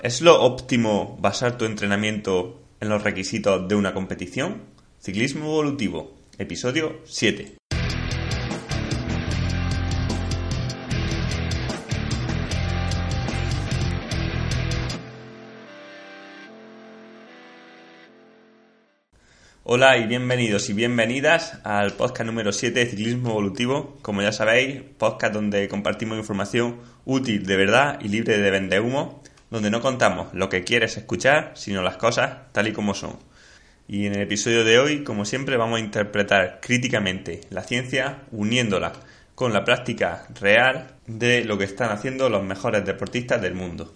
¿Es lo óptimo basar tu entrenamiento en los requisitos de una competición? Ciclismo evolutivo, episodio 7. Hola y bienvenidos y bienvenidas al podcast número 7 de Ciclismo Evolutivo. Como ya sabéis, podcast donde compartimos información útil de verdad y libre de vende humo donde no contamos lo que quieres escuchar, sino las cosas tal y como son. Y en el episodio de hoy, como siempre, vamos a interpretar críticamente la ciencia uniéndola con la práctica real de lo que están haciendo los mejores deportistas del mundo.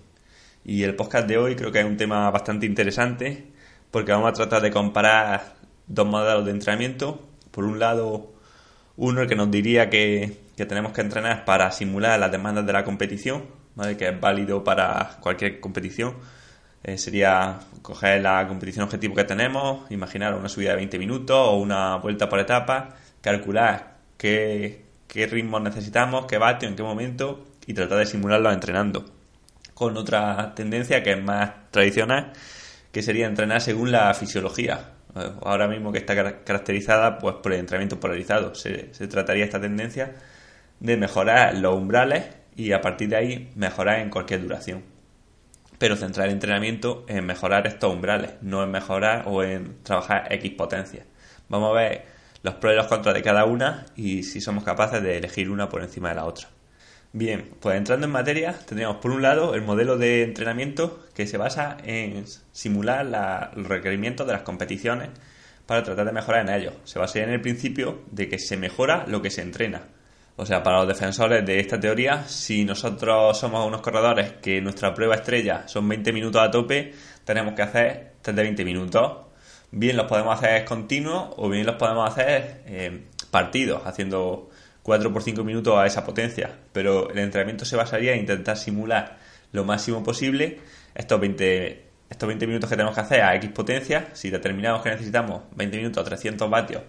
Y el podcast de hoy creo que es un tema bastante interesante porque vamos a tratar de comparar dos modelos de entrenamiento. Por un lado, uno el que nos diría que, que tenemos que entrenar para simular las demandas de la competición, que es válido para cualquier competición. Eh, sería coger la competición objetivo que tenemos, imaginar una subida de 20 minutos o una vuelta por etapa, calcular qué, qué ritmo necesitamos, qué vatio, en qué momento y tratar de simularlo entrenando. Con otra tendencia que es más tradicional, que sería entrenar según la fisiología. Eh, ahora mismo que está caracterizada pues, por el entrenamiento polarizado. Se, se trataría esta tendencia de mejorar los umbrales y a partir de ahí mejorar en cualquier duración. Pero centrar el entrenamiento en mejorar estos umbrales, no en mejorar o en trabajar X potencia. Vamos a ver los pros y los contras de cada una y si somos capaces de elegir una por encima de la otra. Bien, pues entrando en materia, tendríamos por un lado el modelo de entrenamiento que se basa en simular los requerimientos de las competiciones para tratar de mejorar en ellos. Se basa en el principio de que se mejora lo que se entrena. O sea, para los defensores de esta teoría, si nosotros somos unos corredores que nuestra prueba estrella son 20 minutos a tope, tenemos que hacer test de 20 minutos. Bien los podemos hacer continuos o bien los podemos hacer eh, partidos, haciendo 4 por 5 minutos a esa potencia. Pero el entrenamiento se basaría en intentar simular lo máximo posible estos 20, estos 20 minutos que tenemos que hacer a X potencia. Si determinamos que necesitamos 20 minutos a 300 vatios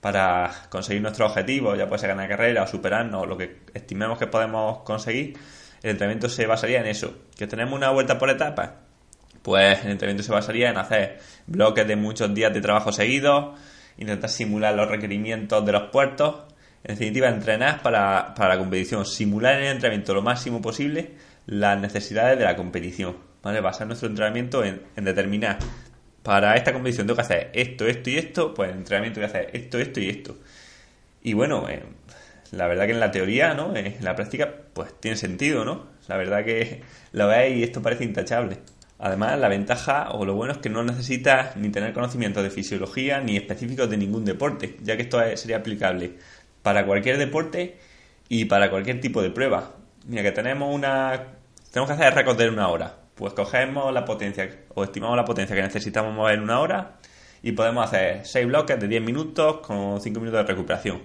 para conseguir nuestro objetivo, ya puede ser ganar carrera o superarnos, lo que estimemos que podemos conseguir, el entrenamiento se basaría en eso. ¿Que tenemos una vuelta por etapas? Pues el entrenamiento se basaría en hacer bloques de muchos días de trabajo seguidos, intentar simular los requerimientos de los puertos, en definitiva, entrenar para, la competición, simular en el entrenamiento lo máximo posible las necesidades de la competición, ¿vale? Basar nuestro entrenamiento en, en determinar para esta competición tengo que hacer esto, esto y esto, pues en entrenamiento voy a hacer esto, esto y esto. Y bueno, eh, la verdad que en la teoría, ¿no? En la práctica, pues tiene sentido, ¿no? La verdad que lo veis y esto parece intachable. Además, la ventaja o lo bueno es que no necesitas ni tener conocimientos de fisiología ni específicos de ningún deporte, ya que esto sería aplicable para cualquier deporte y para cualquier tipo de prueba. Mira que tenemos una... Tenemos que hacer récords de una hora pues cogemos la potencia o estimamos la potencia que necesitamos mover en una hora y podemos hacer 6 bloques de 10 minutos con 5 minutos de recuperación.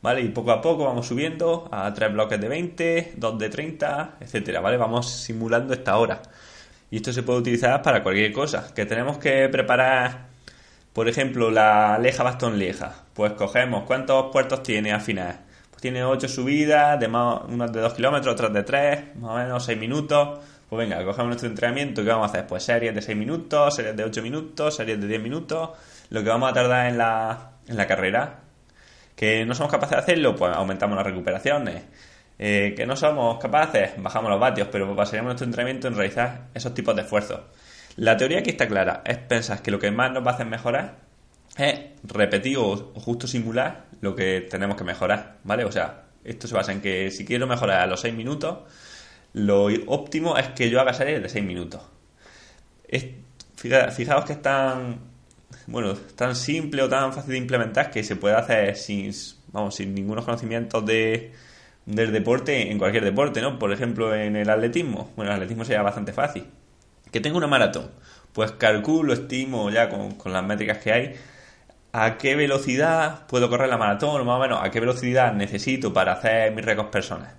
¿Vale? Y poco a poco vamos subiendo a 3 bloques de 20, 2 de 30, etcétera, ¿vale? Vamos simulando esta hora. Y esto se puede utilizar para cualquier cosa. Que tenemos que preparar, por ejemplo, la leja bastón leja. Pues cogemos cuántos puertos tiene al final. Pues tiene 8 subidas, de más, unas de 2 kilómetros, otras de 3, más o menos 6 minutos pues venga, cogemos nuestro entrenamiento, ¿qué vamos a hacer? Pues series de 6 minutos, series de 8 minutos, series de 10 minutos, lo que vamos a tardar en la, en la carrera. Que no somos capaces de hacerlo, pues aumentamos las recuperaciones. Eh, que no somos capaces, bajamos los vatios, pero basaríamos nuestro entrenamiento en realizar esos tipos de esfuerzos. La teoría aquí está clara, es pensar que lo que más nos va a hacer mejorar es repetir o, o justo simular lo que tenemos que mejorar, ¿vale? O sea, esto se basa en que si quiero mejorar a los 6 minutos, lo óptimo es que yo haga series de 6 minutos. fijaos que es tan, bueno, tan simple o tan fácil de implementar que se puede hacer sin, vamos, sin ningunos conocimientos de, del deporte en cualquier deporte, ¿no? Por ejemplo, en el atletismo. Bueno, el atletismo sería bastante fácil. Que tengo una maratón. Pues calculo, estimo ya con, con las métricas que hay a qué velocidad puedo correr la maratón, o más o menos a qué velocidad necesito para hacer mis récords personales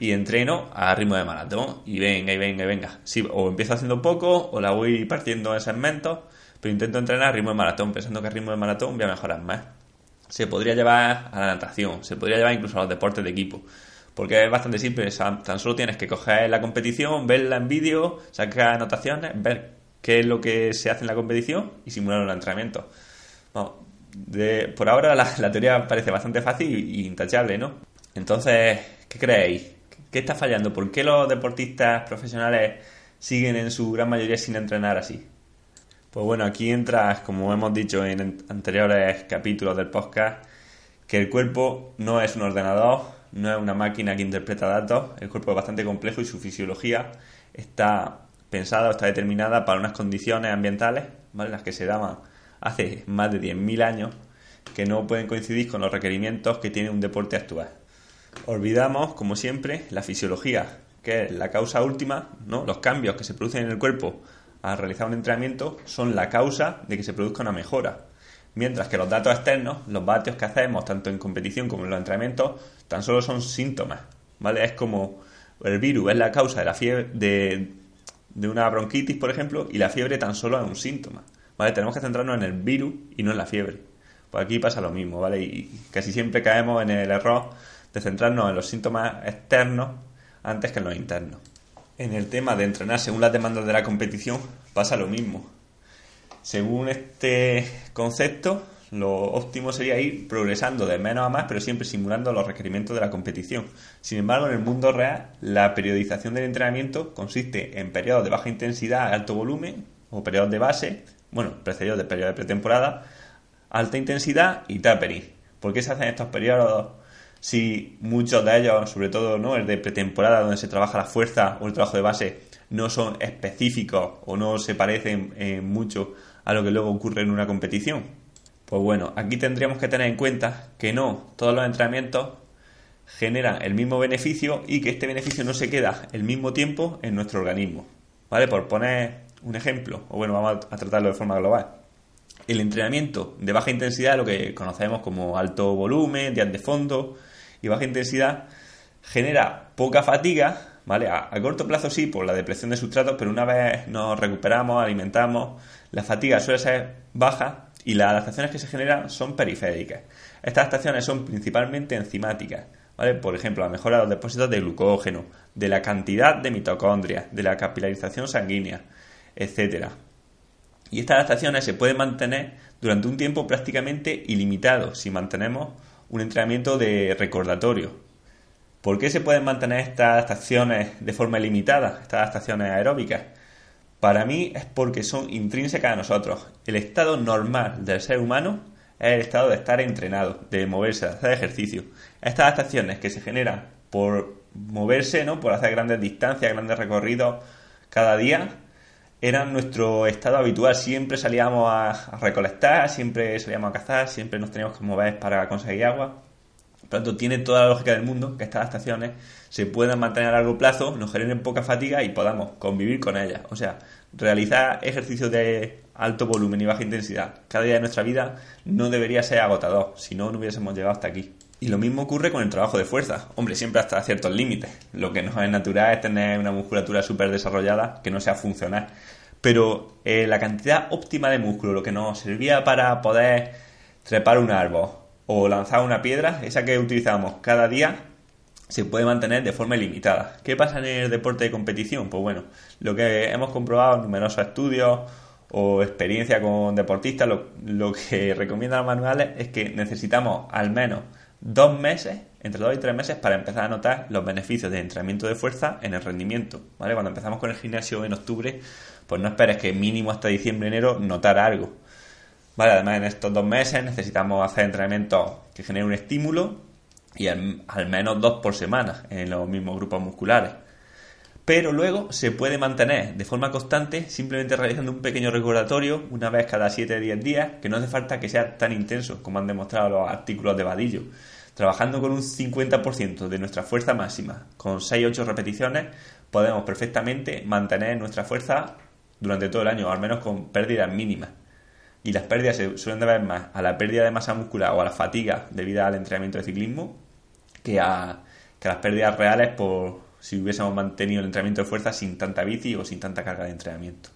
y entreno a ritmo de maratón y venga y venga y venga. Sí, o empiezo haciendo poco o la voy partiendo en segmentos, pero intento entrenar a ritmo de maratón pensando que a ritmo de maratón voy a mejorar más. Se podría llevar a la natación, se podría llevar incluso a los deportes de equipo. Porque es bastante simple, tan solo tienes que coger la competición, verla en vídeo, sacar anotaciones, ver qué es lo que se hace en la competición y simular un entrenamiento. por ahora la, teoría parece bastante fácil y, intachable, ¿no? Entonces, ¿qué creéis? ¿Qué está fallando? ¿Por qué los deportistas profesionales siguen en su gran mayoría sin entrenar así? Pues bueno, aquí entras, como hemos dicho en anteriores capítulos del podcast, que el cuerpo no es un ordenador, no es una máquina que interpreta datos, el cuerpo es bastante complejo y su fisiología está pensada o está determinada para unas condiciones ambientales, ¿vale? las que se daban hace más de 10.000 años, que no pueden coincidir con los requerimientos que tiene un deporte actual. Olvidamos, como siempre, la fisiología, que es la causa última, ¿no? los cambios que se producen en el cuerpo al realizar un entrenamiento son la causa de que se produzca una mejora. Mientras que los datos externos, los vatios que hacemos tanto en competición como en los entrenamientos, tan solo son síntomas, ¿vale? Es como el virus es la causa de la fiebre de, de una bronquitis, por ejemplo, y la fiebre tan solo es un síntoma, ¿vale? Tenemos que centrarnos en el virus y no en la fiebre. Pues aquí pasa lo mismo, ¿vale? Y casi siempre caemos en el error de centrarnos en los síntomas externos antes que en los internos. En el tema de entrenar según las demandas de la competición pasa lo mismo. Según este concepto, lo óptimo sería ir progresando de menos a más, pero siempre simulando los requerimientos de la competición. Sin embargo, en el mundo real, la periodización del entrenamiento consiste en periodos de baja intensidad, alto volumen, o periodos de base, bueno, precedidos de periodos de pretemporada, alta intensidad y tapering. ¿Por qué se hacen estos periodos si muchos de ellos, sobre todo ¿no? el de pretemporada, donde se trabaja la fuerza o el trabajo de base, no son específicos o no se parecen eh, mucho a lo que luego ocurre en una competición? Pues bueno, aquí tendríamos que tener en cuenta que no todos los entrenamientos generan el mismo beneficio y que este beneficio no se queda el mismo tiempo en nuestro organismo. ¿Vale? Por poner un ejemplo, o bueno, vamos a tratarlo de forma global. El entrenamiento de baja intensidad, lo que conocemos como alto volumen, días de fondo y baja intensidad, genera poca fatiga, ¿vale? A, corto plazo sí, por la depresión de sustratos, pero una vez nos recuperamos, alimentamos, la fatiga suele ser baja y las adaptaciones que se generan son periféricas. Estas adaptaciones son principalmente enzimáticas, ¿vale? Por ejemplo, la mejora de los depósitos de glucógeno, de la cantidad de mitocondrias, de la capilarización sanguínea, etc. Y estas adaptaciones se pueden mantener durante un tiempo prácticamente ilimitado si mantenemos un entrenamiento de recordatorio. ¿Por qué se pueden mantener estas adaptaciones de forma ilimitada, estas adaptaciones aeróbicas? Para mí es porque son intrínsecas a nosotros. El estado normal del ser humano es el estado de estar entrenado, de moverse, de hacer ejercicio. Estas adaptaciones que se generan por moverse, ¿no? por hacer grandes distancias, grandes recorridos cada día, eran nuestro estado habitual. Siempre salíamos a, recolectar, siempre salíamos a cazar, siempre nos teníamos que mover para conseguir agua. Por tanto, tiene toda la lógica del mundo que estas adaptaciones se puedan mantener a largo plazo, nos generen poca fatiga y podamos convivir con ellas. O sea, realizar ejercicios de alto volumen y baja intensidad cada día de nuestra vida no debería ser agotador, si no, no hubiésemos llegado hasta aquí. Y lo mismo ocurre con el trabajo de fuerza. Hombre, siempre hasta ciertos límites. Lo que no es natural es tener una musculatura súper desarrollada que no sea funcional. Pero eh, la cantidad óptima de músculo, lo que nos servía para poder trepar un árbol o lanzar una piedra, esa que utilizamos cada día, se puede mantener de forma ilimitada. ¿Qué pasa en el deporte de competición? Pues bueno, lo que hemos comprobado en numerosos estudios o experiencia con deportistas, lo, que recomiendan los manuales es que necesitamos al menos dos meses, entre dos y tres meses, para empezar a notar los beneficios del entrenamiento de fuerza en el rendimiento. ¿vale? Cuando empezamos con el gimnasio en octubre, pues no esperes que mínimo hasta diciembre, enero notar algo. Vale, además en estos dos meses necesitamos hacer entrenamientos que generen un estímulo y al, menos dos por semana en los mismos grupos musculares. Pero luego se puede mantener de forma constante simplemente realizando un pequeño recordatorio una vez cada 7 o 10 días, que no hace falta que sea tan intenso como han demostrado los artículos de Vadillo. Trabajando con un 50% de nuestra fuerza máxima, con 6-8 repeticiones, podemos perfectamente mantener nuestra fuerza durante todo el año, al menos con pérdidas mínimas y las pérdidas se suelen deber más a la pérdida de masa muscular o a la fatiga debido al entrenamiento de ciclismo que a, las pérdidas reales por si hubiésemos mantenido el entrenamiento de fuerza sin tanta bici o sin tanta carga de entrenamiento.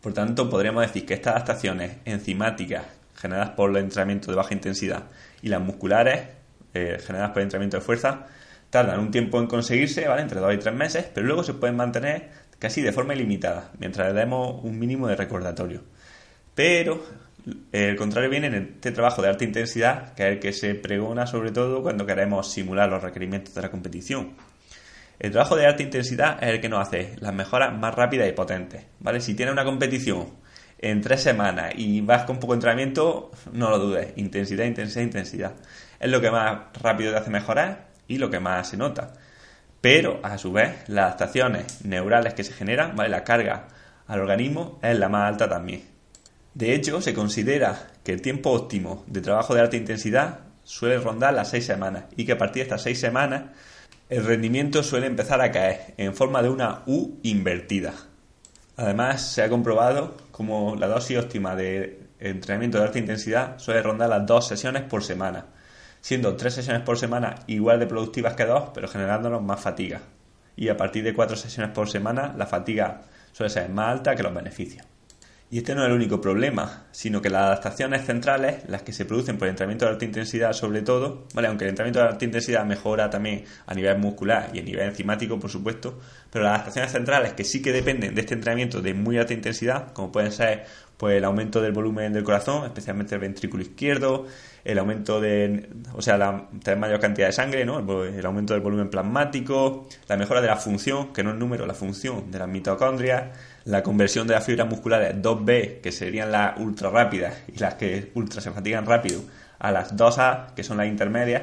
Por tanto, podríamos decir que estas adaptaciones enzimáticas generadas por el entrenamiento de baja intensidad y las musculares eh, generadas por el entrenamiento de fuerza Tardan un tiempo en conseguirse, ¿vale? Entre dos y tres meses, pero luego se pueden mantener casi de forma ilimitada, mientras le demos un mínimo de recordatorio. Pero el contrario viene en este trabajo de alta intensidad, que es el que se pregona sobre todo cuando queremos simular los requerimientos de la competición. El trabajo de alta intensidad es el que nos hace las mejoras más rápidas y potentes, ¿vale? Si tienes una competición en tres semanas y vas con poco entrenamiento, no lo dudes, intensidad, intensidad, intensidad. Es lo que más rápido te hace mejorar y lo que más se nota. Pero, a su vez, las adaptaciones neurales que se generan, ¿vale? La carga al organismo es la más alta también. De hecho, se considera que el tiempo óptimo de trabajo de alta intensidad suele rondar las seis semanas y que a partir de estas seis semanas el rendimiento suele empezar a caer en forma de una U invertida. Además, se ha comprobado como la dosis óptima de entrenamiento de alta intensidad suele rondar las dos sesiones por semana, siendo tres sesiones por semana igual de productivas que dos, pero generándonos más fatiga. Y a partir de cuatro sesiones por semana, la fatiga suele ser más alta que los beneficios. Y este no es el único problema, sino que las adaptaciones centrales, las que se producen por el entrenamiento de alta intensidad sobre todo, ¿vale? aunque el entrenamiento de alta intensidad mejora también a nivel muscular y a nivel enzimático, por supuesto, pero las adaptaciones centrales que sí que dependen de este entrenamiento de muy alta intensidad, como pueden ser pues el aumento del volumen del corazón, especialmente el ventrículo izquierdo, el aumento de, o sea, la mayor cantidad de sangre, ¿no? El, aumento del volumen plasmático, la mejora de la función, que no es número, la función de las mitocondrias, la conversión de las fibras musculares 2B, que serían las ultra rápidas y las que ultra se fatigan rápido, a las 2A, que son las intermedias,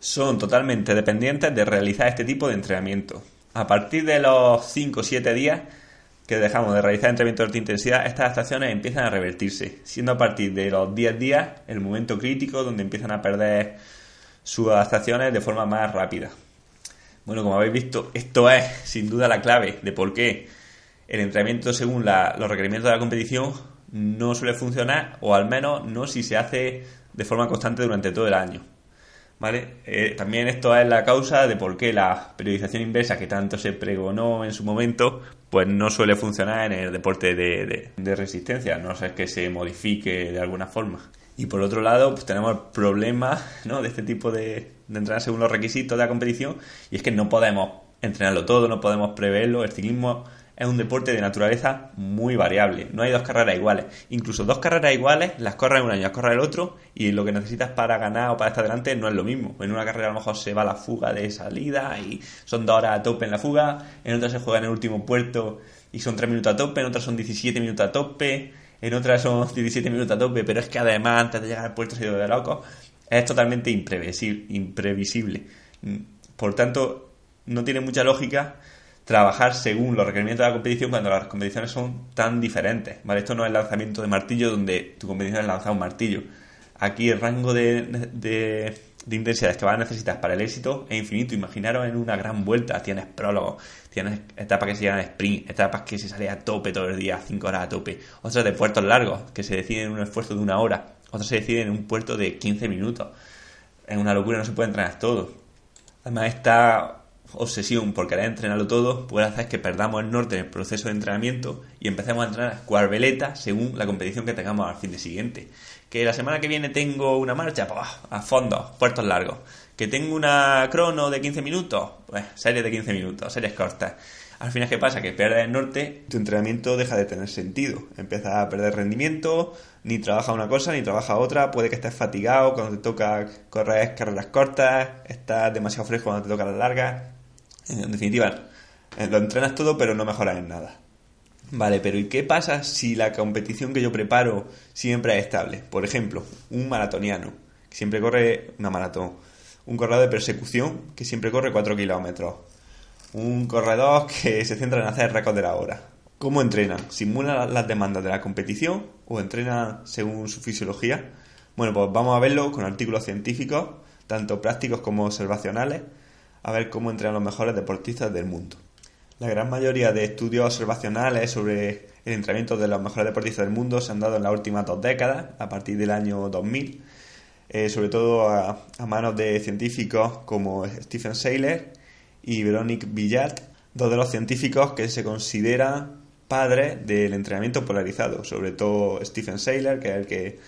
son totalmente dependientes de realizar este tipo de entrenamiento. A partir de los 5 o 7 días, que dejamos de realizar entrenamiento de intensidad, estas adaptaciones empiezan a revertirse, siendo a partir de los 10 días el momento crítico donde empiezan a perder sus adaptaciones de forma más rápida. Bueno, como habéis visto, esto es sin duda la clave de por qué el entrenamiento según los requerimientos de la competición no suele funcionar, o al menos no si se hace de forma constante durante todo el año. ¿Vale? Eh, también esto es la causa de por qué la periodización inversa que tanto se pregonó en su momento, pues no suele funcionar en el deporte de, resistencia, no sé que se modifique de alguna forma. Y por otro lado, pues tenemos el problema ¿no? de este tipo de, de entrenar según los requisitos de la competición, y es que no podemos entrenarlo todo, no podemos preverlo. El ciclismo es un deporte de naturaleza muy variable. No hay dos carreras iguales. Incluso dos carreras iguales las corres un año, las corres el otro y lo que necesitas para ganar o para estar adelante no es lo mismo. En una carrera a lo mejor se va la fuga de salida y son dos horas a tope en la fuga. En otra se juega en el último puerto y son tres minutos a tope. En otra son 17 minutos a tope. En otra son 17 minutos a tope. Pero es que además antes de llegar al puerto se ha ido de loco. Es totalmente imprevisible. Por tanto, no tiene mucha lógica trabajar según los requerimientos de la competición cuando las competiciones son tan diferentes. ¿vale? Esto no es lanzamiento de martillo donde tu competición es lanzar un martillo. Aquí el rango de, de, intensidades que vas a necesitar para el éxito es infinito. Imaginaros en una gran vuelta. Tienes prólogos, tienes etapas que se llaman sprint, etapas que se sale a tope todo el día, 5 horas a tope. Otras de puertos largos que se deciden en un esfuerzo de una hora. Otras se deciden en un puerto de 15 minutos. Es una locura, no se puede entrenar todo. Además está obsesión por querer entrenarlo todo puede hacer que perdamos el norte en el proceso de entrenamiento y empecemos a entrenar cuarveleta según la competición que tengamos al fin de siguiente. Que la semana que viene tengo una marcha, a fondo, puertos largos. Que tengo una crono de 15 minutos, pues series de 15 minutos, series cortas. Al final, ¿qué pasa? Que pierdes el norte, tu entrenamiento deja de tener sentido. Empiezas a perder rendimiento, ni trabaja una cosa ni trabaja otra. Puede que estés fatigado cuando te toca correr carreras cortas, estás demasiado fresco cuando te toca las largas en definitiva, eh, lo entrenas todo pero no mejoras en nada. Vale, pero ¿y qué pasa si la competición que yo preparo siempre es estable? Por ejemplo, un maratoniano, que siempre corre una maratón. Un corredor de persecución, que siempre corre 4 kilómetros. Un corredor que se centra en hacer récord de la hora. ¿Cómo entrena? ¿Simula las demandas de la competición o entrena según su fisiología? Bueno, pues vamos a verlo con artículos científicos, tanto prácticos como observacionales, a ver cómo entrenan los mejores deportistas del mundo. La gran mayoría de estudios observacionales sobre el entrenamiento de los mejores deportistas del mundo se han dado en las últimas dos décadas, a partir del año 2000, eh, sobre todo a, manos de científicos como Stephen Seiler y Veronique Villard, dos de los científicos que se consideran padres del entrenamiento polarizado, sobre todo Stephen Seiler, que es el que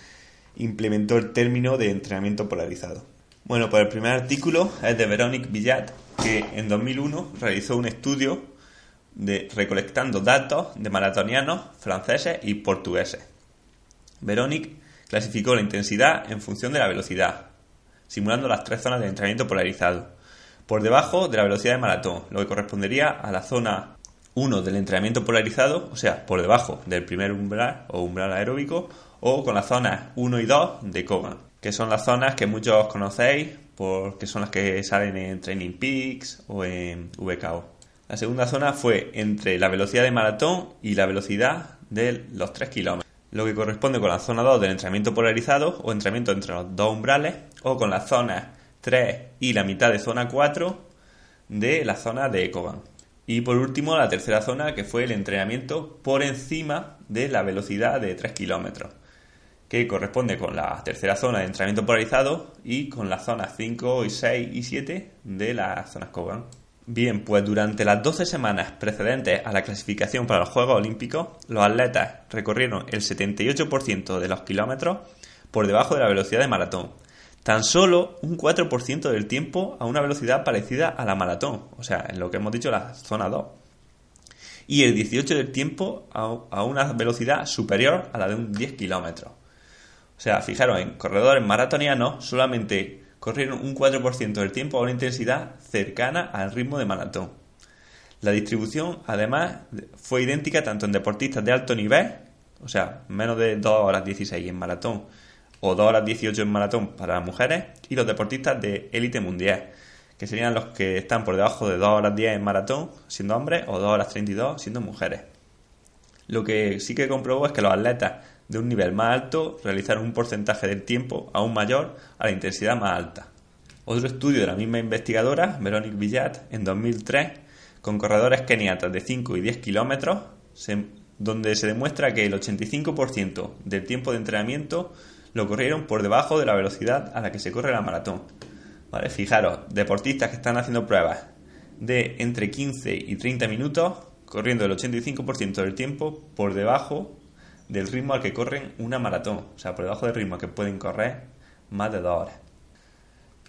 implementó el término de entrenamiento polarizado. Bueno, pues el primer artículo es de Veronique Villat, que en 2001 realizó un estudio de recolectando datos de maratonianos franceses y portugueses. Veronique clasificó la intensidad en función de la velocidad, simulando las tres zonas de entrenamiento polarizado. Por debajo de la velocidad de maratón, lo que correspondería a la zona 1 del entrenamiento polarizado, o sea, por debajo del primer umbral o umbral aeróbico, o con las zonas 1 y 2 de Kogan, que son las zonas que muchos conocéis porque son las que salen en Training Peaks o en VKO. La segunda zona fue entre la velocidad de maratón y la velocidad de los 3 kilómetros, lo que corresponde con la zona 2 del entrenamiento polarizado o entrenamiento entre los dos umbrales, o con las zonas 3 y la mitad de zona 4 de la zona de Kogan. Y por último, la tercera zona, que fue el entrenamiento por encima de la velocidad de 3 kilómetros, que corresponde con la tercera zona de entrenamiento polarizado y con las zonas 5 y 6 y 7 de las zonas Kogan. Bien, pues durante las 12 semanas precedentes a la clasificación para los Juegos Olímpicos, los atletas recorrieron el 78% de los kilómetros por debajo de la velocidad de maratón, tan solo un 4% del tiempo a una velocidad parecida a la maratón, o sea, en lo que hemos dicho la zona 2. Y el 18% del tiempo a una velocidad superior a la de un 10 kilómetros. O sea, fijaros, en corredores maratonianos solamente corrieron un 4% del tiempo a una intensidad cercana al ritmo de maratón. La distribución, además, fue idéntica tanto en deportistas de alto nivel, o sea, menos de 2 horas 16 en maratón, o 2 horas 18 en maratón para las mujeres y los deportistas de élite mundial, que serían los que están por debajo de 2 horas 10 en maratón siendo hombres o 2 horas 32 siendo mujeres. Lo que sí que comprobó es que los atletas de un nivel más alto realizaron un porcentaje del tiempo aún mayor a la intensidad más alta. Otro estudio de la misma investigadora, Veronique Villat, en 2003, con corredores keniatas de 5 y 10 kilómetros, donde se demuestra que el 85% del tiempo de entrenamiento lo corrieron por debajo de la velocidad a la que se corre la maratón. ¿Vale? Fijaros, deportistas que están haciendo pruebas de entre 15 y 30 minutos, corriendo el 85% del tiempo por debajo del ritmo al que corren una maratón, o sea, por debajo del ritmo que pueden correr más de dos horas.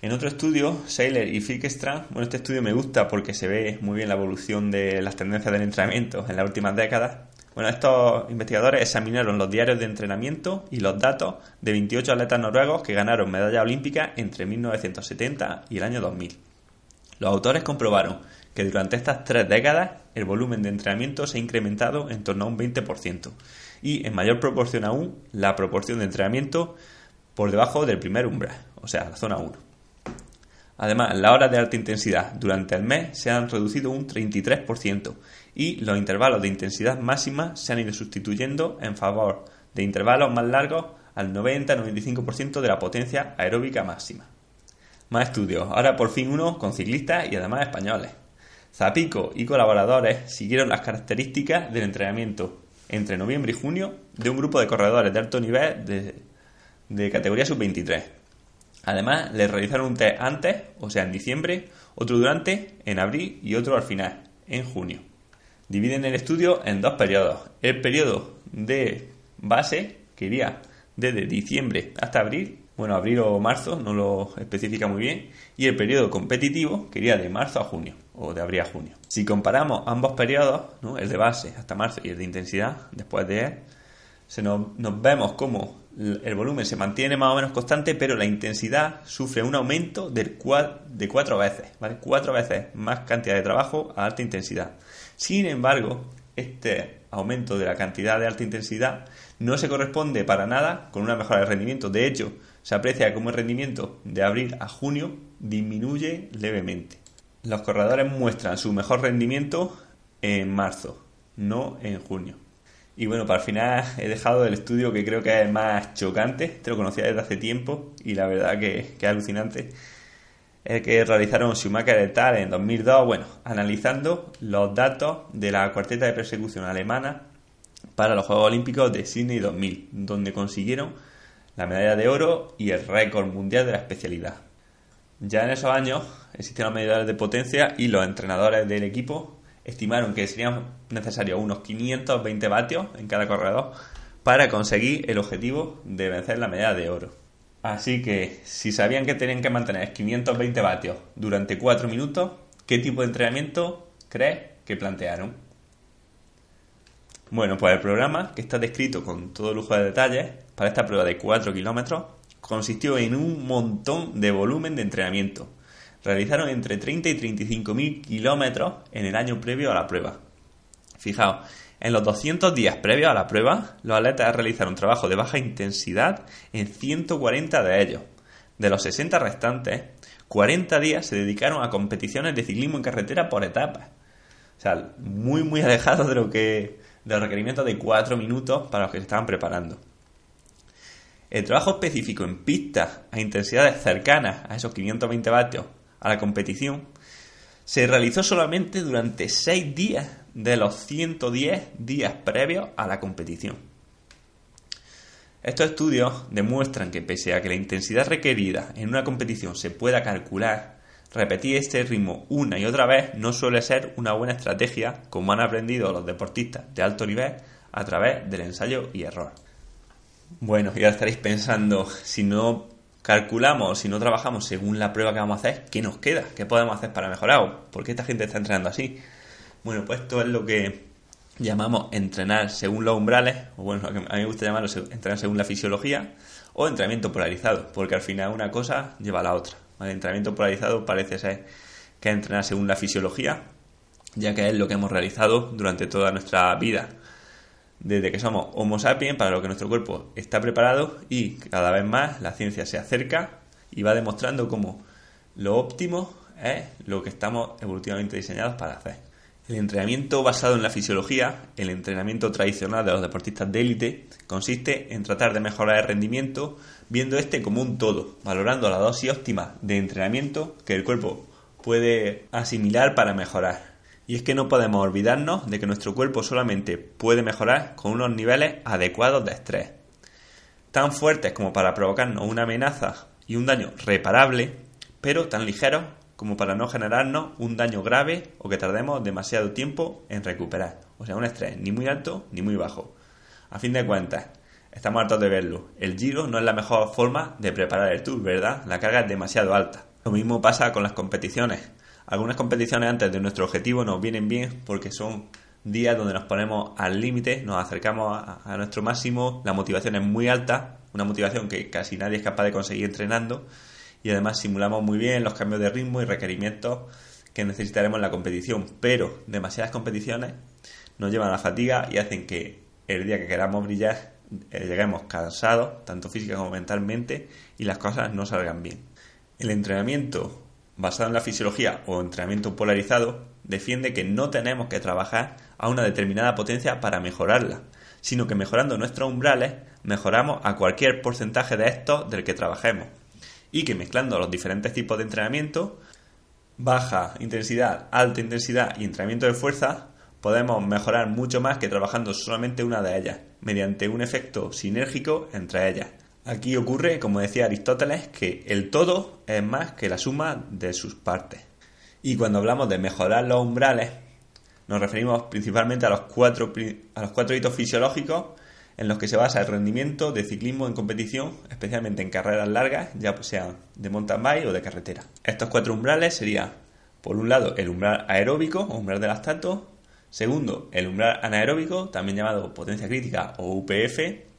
En otro estudio, Seiler y Fickstrand, bueno, este estudio me gusta porque se ve muy bien la evolución de las tendencias del entrenamiento en las últimas décadas, bueno, estos investigadores examinaron los diarios de entrenamiento y los datos de 28 atletas noruegos que ganaron medalla olímpica entre 1970 y el año 2000. Los autores comprobaron que durante estas tres décadas el volumen de entrenamiento se ha incrementado en torno a un 20% y en mayor proporción aún la proporción de entrenamiento por debajo del primer umbral, o sea, la zona 1. Además, las horas de alta intensidad durante el mes se han reducido un 33% y los intervalos de intensidad máxima se han ido sustituyendo en favor de intervalos más largos al 90-95% de la potencia aeróbica máxima. Más estudios, ahora por fin uno con ciclistas y además españoles. Zapico y colaboradores siguieron las características del entrenamiento entre noviembre y junio de un grupo de corredores de alto nivel de, categoría sub-23. Además, les realizaron un test antes, o sea, en diciembre, otro durante, en abril y otro al final, en junio. Dividen el estudio en dos periodos. El periodo de base, que iría desde diciembre hasta abril, bueno, abril o marzo, no lo especifica muy bien, y el periodo competitivo, que iría de marzo a junio, o de abril a junio. Si comparamos ambos periodos, el de base hasta marzo y el de intensidad, después de él, se nos, vemos como el volumen se mantiene más o menos constante, pero la intensidad sufre un aumento de cuatro veces, ¿vale? Cuatro veces más cantidad de trabajo a alta intensidad. Sin embargo, este aumento de la cantidad de alta intensidad no se corresponde para nada con una mejora de rendimiento. De hecho, se aprecia como el rendimiento de abril a junio disminuye levemente. Los corredores muestran su mejor rendimiento en marzo, no en junio. Y bueno, para el final he dejado el estudio que creo que es más chocante, te lo conocía desde hace tiempo y la verdad que, que es alucinante el que realizaron Schumacher et al. en 2002, bueno, analizando los datos de la cuarteta de persecución alemana para los Juegos Olímpicos de Sydney 2000, donde consiguieron la medalla de oro y el récord mundial de la especialidad. Ya en esos años existían los medidores de potencia y los entrenadores del equipo estimaron que serían necesarios unos 520 vatios en cada corredor para conseguir el objetivo de vencer la medalla de oro. Así que si sabían que tenían que mantener 520 vatios durante 4 minutos, ¿qué tipo de entrenamiento crees que plantearon? Bueno, pues el programa, que está descrito con todo lujo de detalles, para esta prueba de 4 kilómetros, consistió en un montón de volumen de entrenamiento. Realizaron entre 30 y 35 mil kilómetros en el año previo a la prueba. Fijaos, en los 200 días previos a la prueba, los atletas realizaron trabajo de baja intensidad en 140 de ellos. De los 60 restantes, 40 días se dedicaron a competiciones de ciclismo en carretera por etapas. O sea, muy muy alejados de lo que de los requerimientos de 4 minutos para los que se estaban preparando. El trabajo específico en pistas a intensidades cercanas a esos 520 vatios a la competición se realizó solamente durante 6 días de los 110 días previos a la competición. Estos estudios demuestran que pese a que la intensidad requerida en una competición se pueda calcular, repetir este ritmo una y otra vez no suele ser una buena estrategia como han aprendido los deportistas de alto nivel a través del ensayo y error. Bueno, ya estaréis pensando, si no calculamos, si no trabajamos según la prueba que vamos a hacer, ¿qué nos queda? ¿Qué podemos hacer para mejorar? ¿Por qué esta gente está entrenando así? Bueno, pues esto es lo que llamamos entrenar según los umbrales, o bueno, a mí me gusta llamarlo entrenar según la fisiología, o entrenamiento polarizado, porque al final una cosa lleva a la otra. El entrenamiento polarizado parece ser que es entrenar según la fisiología, ya que es lo que hemos realizado durante toda nuestra vida desde que somos Homo sapiens para lo que nuestro cuerpo está preparado y cada vez más la ciencia se acerca y va demostrando cómo lo óptimo es lo que estamos evolutivamente diseñados para hacer. El entrenamiento basado en la fisiología, el entrenamiento tradicional de los deportistas de élite, consiste en tratar de mejorar el rendimiento viendo este como un todo, valorando la dosis óptima de entrenamiento que el cuerpo puede asimilar para mejorar. Y es que no podemos olvidarnos de que nuestro cuerpo solamente puede mejorar con unos niveles adecuados de estrés, tan fuertes como para provocarnos una amenaza y un daño reparable, pero tan ligeros como para no generarnos un daño grave o que tardemos demasiado tiempo en recuperar. O sea, un estrés ni muy alto ni muy bajo. A fin de cuentas, estamos hartos de verlo. El giro no es la mejor forma de preparar el tour, ¿verdad? La carga es demasiado alta. Lo mismo pasa con las competiciones. Algunas competiciones antes de nuestro objetivo nos vienen bien porque son días donde nos ponemos al límite, nos acercamos a, nuestro máximo, la motivación es muy alta, una motivación que casi nadie es capaz de conseguir entrenando y además simulamos muy bien los cambios de ritmo y requerimientos que necesitaremos en la competición, pero demasiadas competiciones nos llevan a la fatiga y hacen que el día que queramos brillar eh, lleguemos cansados, tanto física como mentalmente, y las cosas no salgan bien. El entrenamiento basado en la fisiología o entrenamiento polarizado, defiende que no tenemos que trabajar a una determinada potencia para mejorarla, sino que mejorando nuestros umbrales mejoramos a cualquier porcentaje de estos del que trabajemos, y que mezclando los diferentes tipos de entrenamiento, baja intensidad, alta intensidad y entrenamiento de fuerza, podemos mejorar mucho más que trabajando solamente una de ellas, mediante un efecto sinérgico entre ellas, Aquí ocurre, como decía Aristóteles, que el todo es más que la suma de sus partes. Y cuando hablamos de mejorar los umbrales, nos referimos principalmente a los cuatro, a los cuatro hitos fisiológicos en los que se basa el rendimiento de ciclismo en competición, especialmente en carreras largas, ya sean de mountain bike o de carretera. Estos cuatro umbrales serían, por un lado, el umbral aeróbico o umbral del lactato, segundo, el umbral anaeróbico, también llamado potencia crítica o UPF,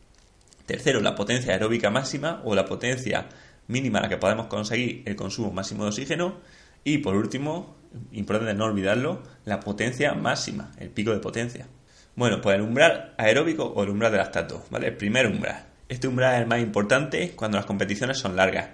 Tercero, la potencia aeróbica máxima o la potencia mínima a la que podemos conseguir el consumo máximo de oxígeno. Y por último, importante no olvidarlo, la potencia máxima, el pico de potencia. Bueno, pues el umbral aeróbico o el umbral del lactato, ¿vale? El primer umbral. Este umbral es el más importante cuando las competiciones son largas.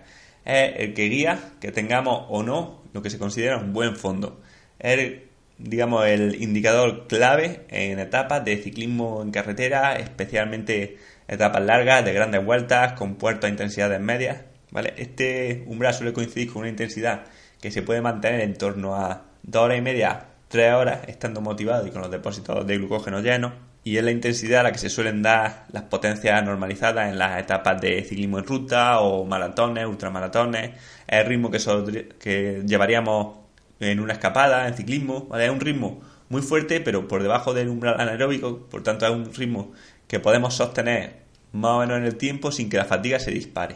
Es el que guía que tengamos o no lo que se considera un buen fondo. Es, digamos, el indicador clave en etapas de ciclismo en carretera, especialmente etapas largas, de grandes vueltas, con puertos a intensidades medias. ¿vale? Este umbral suele coincidir con una intensidad que se puede mantener en torno a 2 horas y media, 3 horas, estando motivado y con los depósitos de glucógeno llenos. Y es la intensidad a la que se suelen dar las potencias normalizadas en las etapas de ciclismo en ruta o maratones, ultramaratones. Es el ritmo que, que llevaríamos en una escapada, en ciclismo. ¿vale? Es un ritmo muy fuerte, pero por debajo del umbral anaeróbico, por tanto es un ritmo que podemos sostener más o menos en el tiempo sin que la fatiga se dispare.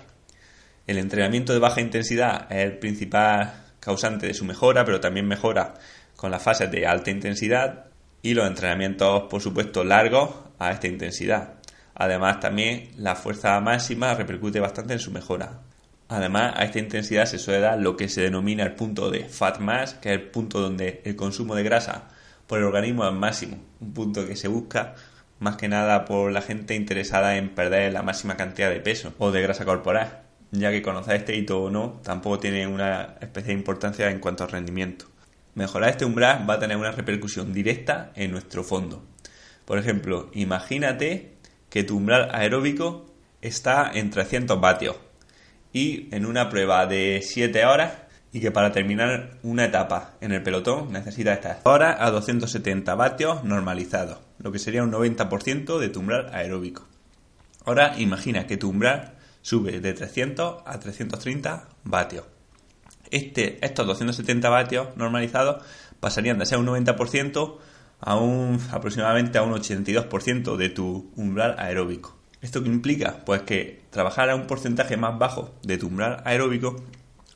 El entrenamiento de baja intensidad es el principal causante de su mejora, pero también mejora con las fases de alta intensidad y los entrenamientos, por supuesto, largos a esta intensidad. Además, también la fuerza máxima repercute bastante en su mejora. Además, a esta intensidad se suele dar lo que se denomina el punto de fat mass, que es el punto donde el consumo de grasa por el organismo es máximo, un punto que se busca más que nada por la gente interesada en perder la máxima cantidad de peso o de grasa corporal, ya que conocer este hito o no tampoco tiene una especial importancia en cuanto al rendimiento. Mejorar este umbral va a tener una repercusión directa en nuestro fondo. Por ejemplo, imagínate que tu umbral aeróbico está en 300 vatios y en una prueba de 7 horas y que para terminar una etapa en el pelotón necesita estar ahora a 270 vatios normalizados, lo que sería un 90% de tu umbral aeróbico. Ahora imagina que tu umbral sube de 300 a 330 vatios. Este, estos 270 vatios normalizados pasarían de ser un 90% a un aproximadamente a un 82% de tu umbral aeróbico. ¿Esto qué implica? Pues que trabajar a un porcentaje más bajo de tu umbral aeróbico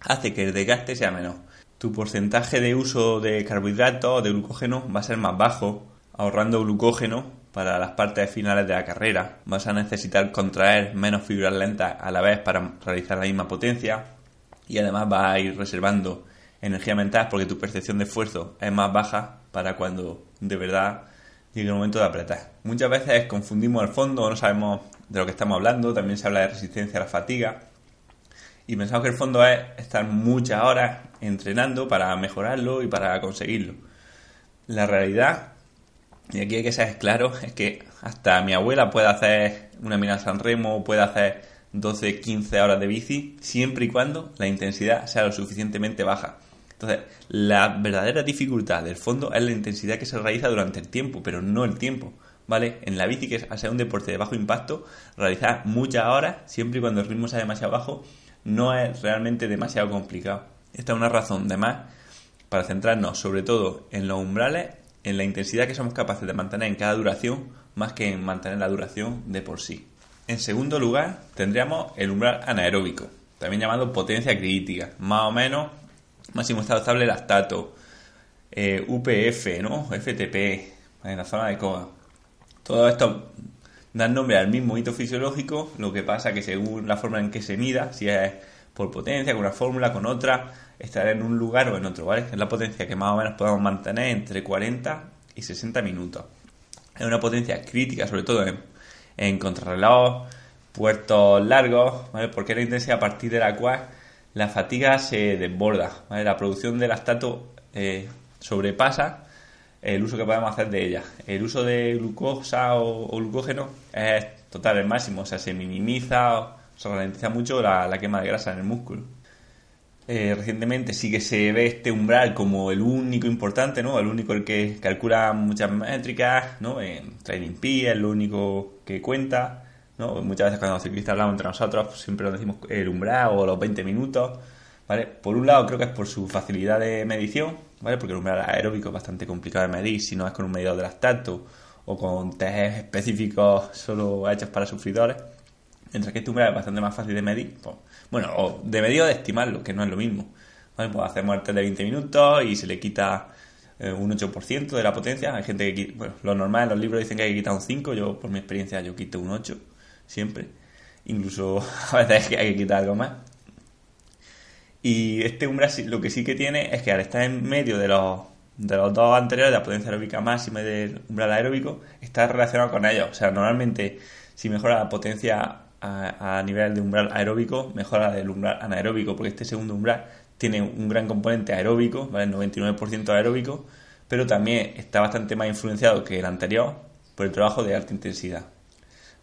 hace que el desgaste sea menor. Tu porcentaje de uso de carbohidratos o de glucógeno va a ser más bajo, ahorrando glucógeno para las partes finales de la carrera. Vas a necesitar contraer menos fibras lentas a la vez para realizar la misma potencia y además vas a ir reservando energía mental porque tu percepción de esfuerzo es más baja para cuando de verdad llegue el momento de apretar. Muchas veces confundimos el fondo, no sabemos de lo que estamos hablando, también se habla de resistencia a la fatiga y pensamos que el fondo es estar muchas horas entrenando para mejorarlo y para conseguirlo. La realidad, y aquí hay que ser claro, es que hasta mi abuela puede hacer una mina San Remo, puede hacer 12, 15 horas de bici, siempre y cuando la intensidad sea lo suficientemente baja. Entonces, la verdadera dificultad del fondo es la intensidad que se realiza durante el tiempo, pero no el tiempo. ¿Vale? En la bici, que es ser un deporte de bajo impacto, realizar muchas horas, siempre y cuando el ritmo sea demasiado bajo, no es realmente demasiado complicado. Esta es una razón de más para centrarnos sobre todo en los umbrales, en la intensidad que somos capaces de mantener en cada duración, más que en mantener la duración de por sí. En segundo lugar, tendríamos el umbral anaeróbico, también llamado potencia crítica, más o menos máximo estado estable lactato, eh, UPF, ¿no? FTP, en la zona de COA. Todo esto dan nombre al mismo hito fisiológico, lo que pasa que según la forma en que se mida, si es por potencia, con una fórmula, con otra, estará en un lugar o en otro, ¿vale? Es la potencia que más o menos podemos mantener entre 40 y 60 minutos. Es una potencia crítica, sobre todo en, en contrarreloj, puertos largos, ¿vale? Porque es la intensidad a partir de la cual la fatiga se desborda, ¿vale? La producción de lactato eh, sobrepasa el uso que podemos hacer de ella. El uso de glucosa o, glucógeno es total, el máximo, o sea, se minimiza, o se ralentiza mucho la, quema de grasa en el músculo. Eh, recientemente sí que se ve este umbral como el único importante, ¿no? El único el que calcula muchas métricas, ¿no? En Training Peak es lo único que cuenta, ¿no? Muchas veces cuando los ciclistas hablamos entre nosotros pues siempre nos decimos el umbral o los 20 minutos, ¿vale? Por un lado creo que es por su facilidad de medición, ¿vale? Porque el umbral aeróbico es bastante complicado de medir si no es con un medidor de lactato o con test específicos solo hechos para sufridores. Mientras que este umbral es bastante más fácil de medir, pues, bueno, o de medir o de estimarlo, que no es lo mismo. Pues hacemos el test de 20 minutos y se le quita eh, un 8% de la potencia. Hay gente que, bueno, lo normal en los libros dicen que hay que quitar un 5, yo por mi experiencia yo quito un 8, siempre. Incluso a veces hay que quitar algo más. Y este umbral lo que sí que tiene es que al estar en medio de los, de los dos anteriores, la potencia aeróbica máxima y del umbral aeróbico, está relacionado con ellos. O sea, normalmente si mejora la potencia a, nivel de umbral aeróbico, mejora el umbral anaeróbico, porque este segundo umbral tiene un gran componente aeróbico, ¿vale? 99% aeróbico, pero también está bastante más influenciado que el anterior por el trabajo de alta intensidad.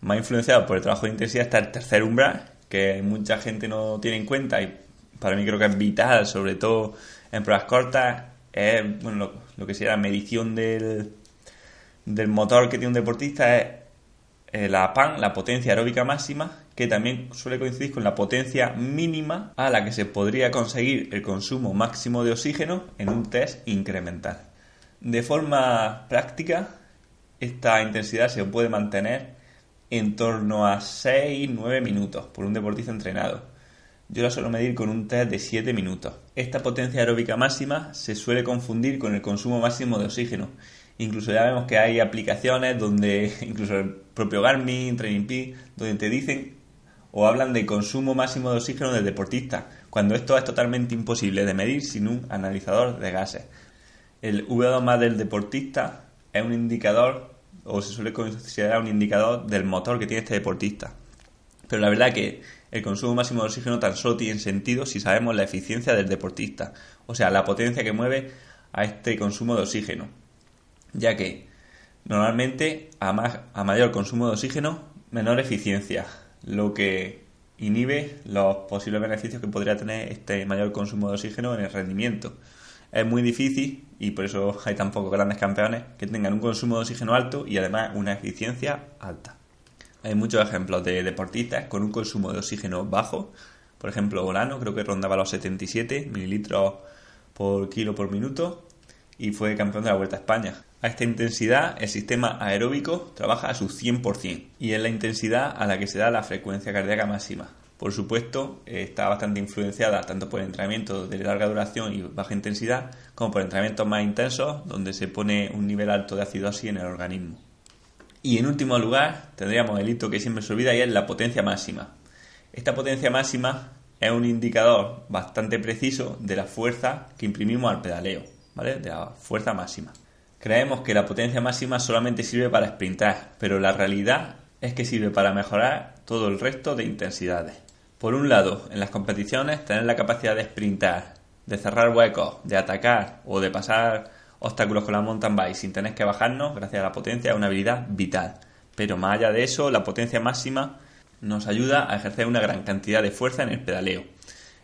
Más influenciado por el trabajo de intensidad está el tercer umbral, que mucha gente no tiene en cuenta y para mí creo que es vital, sobre todo en pruebas cortas, es bueno, lo, que sería la medición del, del motor que tiene un deportista es eh, la PAN, la potencia aeróbica máxima, que también suele coincidir con la potencia mínima a la que se podría conseguir el consumo máximo de oxígeno en un test incremental. De forma práctica, esta intensidad se puede mantener en torno a 6-9 minutos por un deportista entrenado Yo la suelo medir con un test de 7 minutos. Esta potencia aeróbica máxima se suele confundir con el consumo máximo de oxígeno. Incluso ya vemos que hay aplicaciones donde, incluso el propio Garmin, Training Peak, donde te dicen o hablan de consumo máximo de oxígeno del deportista, cuando esto es totalmente imposible de medir sin un analizador de gases. El VO2 más del deportista es un indicador, o se suele considerar un indicador del motor que tiene este deportista. Pero la verdad que el consumo máximo de oxígeno tan solo tiene sentido si sabemos la eficiencia del deportista, o sea, la potencia que mueve a este consumo de oxígeno. Ya que normalmente a, más, a mayor consumo de oxígeno, menor eficiencia, lo que inhibe los posibles beneficios que podría tener este mayor consumo de oxígeno en el rendimiento. Es muy difícil y por eso hay tan pocos grandes campeones que tengan un consumo de oxígeno alto y además una eficiencia alta. Hay muchos ejemplos de deportistas con un consumo de oxígeno bajo. Por ejemplo, Volano creo que rondaba los 77 mililitros por kilo por minuto y fue campeón de la Vuelta a España. A esta intensidad el sistema aeróbico trabaja a su 100% y es la intensidad a la que se da la frecuencia cardíaca máxima. Por supuesto, está bastante influenciada tanto por entrenamientos de larga duración y baja intensidad como por entrenamientos más intensos donde se pone un nivel alto de acidosis en el organismo. Y en último lugar, tendríamos el hito que siempre se olvida y es la potencia máxima. Esta potencia máxima es un indicador bastante preciso de la fuerza que imprimimos al pedaleo, ¿vale? De la fuerza máxima. Creemos que la potencia máxima solamente sirve para sprintar, pero la realidad es que sirve para mejorar todo el resto de intensidades. Por un lado, en las competiciones, tener la capacidad de sprintar, de cerrar huecos, de atacar o de pasar obstáculos con la mountain bike sin tener que bajarnos, gracias a la potencia, es una habilidad vital. Pero más allá de eso, la potencia máxima nos ayuda a ejercer una gran cantidad de fuerza en el pedaleo.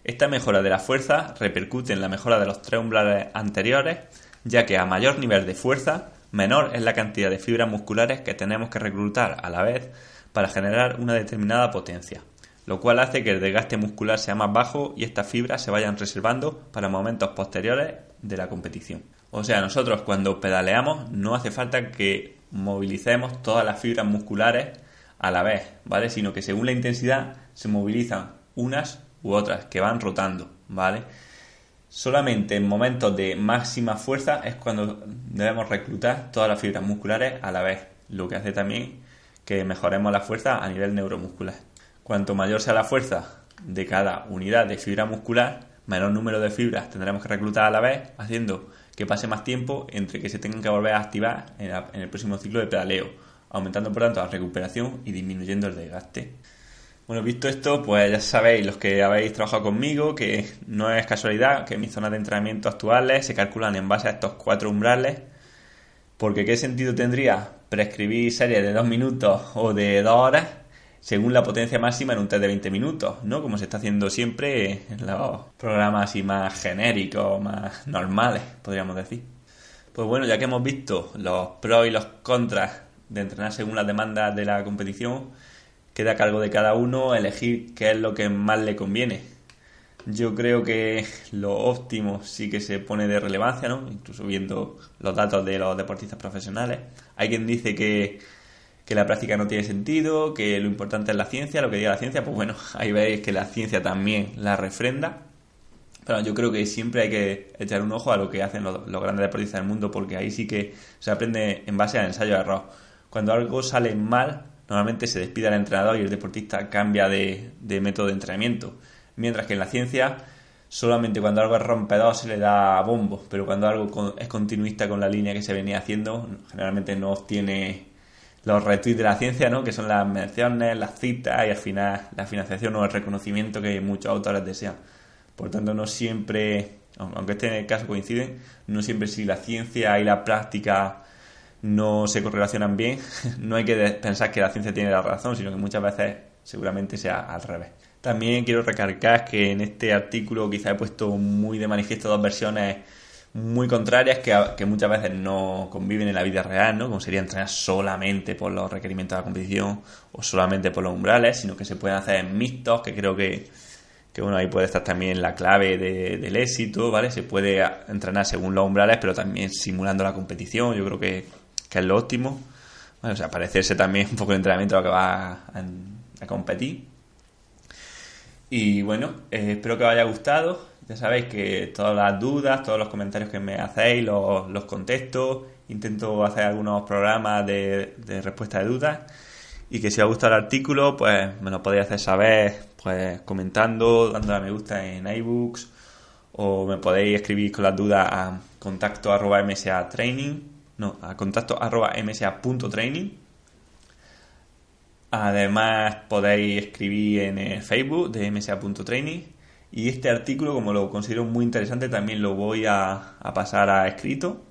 Esta mejora de la fuerza repercute en la mejora de los tres umbrales anteriores, ya que a mayor nivel de fuerza, menor es la cantidad de fibras musculares que tenemos que reclutar a la vez para generar una determinada potencia, lo cual hace que el desgaste muscular sea más bajo y estas fibras se vayan reservando para momentos posteriores de la competición. O sea, nosotros cuando pedaleamos no hace falta que movilicemos todas las fibras musculares a la vez, ¿vale? Sino que según la intensidad se movilizan unas u otras que van rotando, ¿vale? Solamente en momentos de máxima fuerza es cuando debemos reclutar todas las fibras musculares a la vez, lo que hace también que mejoremos la fuerza a nivel neuromuscular. Cuanto mayor sea la fuerza de cada unidad de fibra muscular, menor número de fibras tendremos que reclutar a la vez, haciendo que pase más tiempo entre que se tengan que volver a activar en, el próximo ciclo de pedaleo, aumentando por tanto la recuperación y disminuyendo el desgaste. Bueno, visto esto, pues ya sabéis, los que habéis trabajado conmigo, que no es casualidad que mis zonas de entrenamiento actuales se calculan en base a estos cuatro umbrales, porque ¿qué sentido tendría prescribir series de dos minutos o de dos horas según la potencia máxima en un test de 20 minutos, ¿no? Como se está haciendo siempre en los programas así más genéricos, más normales, podríamos decir. Pues bueno, ya que hemos visto los pros y los contras de entrenar según las demandas de la competición, queda a cargo de cada uno elegir qué es lo que más le conviene. Yo creo que lo óptimo sí que se pone de relevancia, ¿no? Incluso viendo los datos de los deportistas profesionales. Hay quien dice que que la práctica no tiene sentido, que lo importante es la ciencia, lo que diga la ciencia, pues bueno, ahí veis que la ciencia también la refrenda. Pero yo creo que siempre hay que echar un ojo a lo que hacen los, grandes deportistas del mundo, porque ahí sí que se aprende en base al ensayo de error. Cuando algo sale mal, normalmente se despide al entrenador y el deportista cambia de, de método de entrenamiento. Mientras que en la ciencia, solamente cuando algo es rompedor se le da bombo, pero cuando algo es continuista con la línea que se venía haciendo, generalmente no obtiene los retweets de la ciencia, ¿no? que son las menciones, las citas y al final la financiación o el reconocimiento que muchos autores desean. Por tanto, no siempre, aunque este caso coinciden, no siempre si la ciencia y la práctica no se correlacionan bien, no hay que pensar que la ciencia tiene la razón, sino que muchas veces seguramente sea al revés. También quiero recargar que en este artículo quizá he puesto muy de manifiesto dos versiones muy contrarias que, muchas veces no conviven en la vida real, ¿no? Como sería entrenar solamente por los requerimientos de la competición o solamente por los umbrales, sino que se pueden hacer en mixtos, que creo que, que bueno, ahí puede estar también la clave del éxito, ¿vale? Se puede entrenar según los umbrales, pero también simulando la competición, yo creo que, es lo óptimo. o sea, parecerse también un poco el entrenamiento a lo que va a, competir. Y bueno, eh, espero que os haya gustado. Ya sabéis que todas las dudas, todos los comentarios que me hacéis los, contesto. Intento hacer algunos programas de, de respuesta de dudas. Y que si os ha gustado el artículo, pues me lo podéis hacer saber pues comentando, dándole a me gusta en iBooks o me podéis escribir con las dudas a contacto arroba msa training, no, a contacto arroba msa.training. Además podéis escribir en el Facebook de msa.training y este artículo, como lo considero muy interesante, también lo voy a, pasar a escrito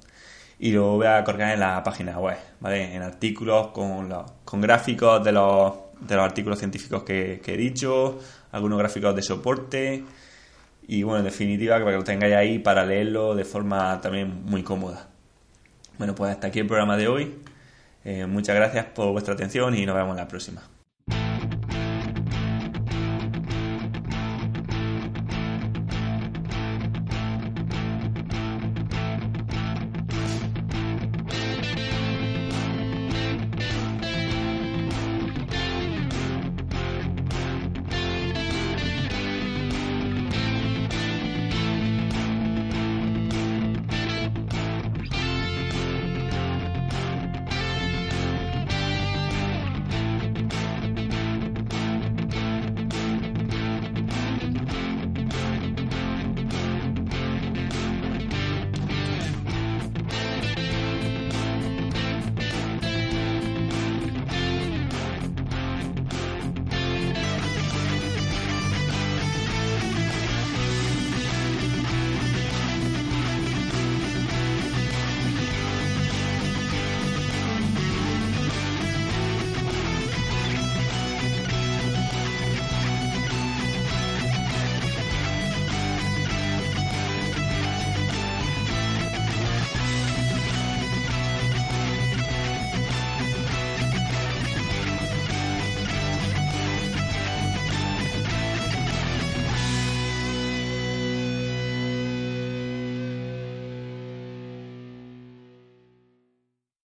y lo voy a colgar en la página web, ¿vale? En artículos con, con gráficos de los, de los artículos científicos que, he dicho, algunos gráficos de soporte y bueno, en definitiva, que lo tengáis ahí para leerlo de forma también muy cómoda. Bueno, pues hasta aquí el programa de hoy. Eh, muchas gracias por vuestra atención y nos vemos en la próxima.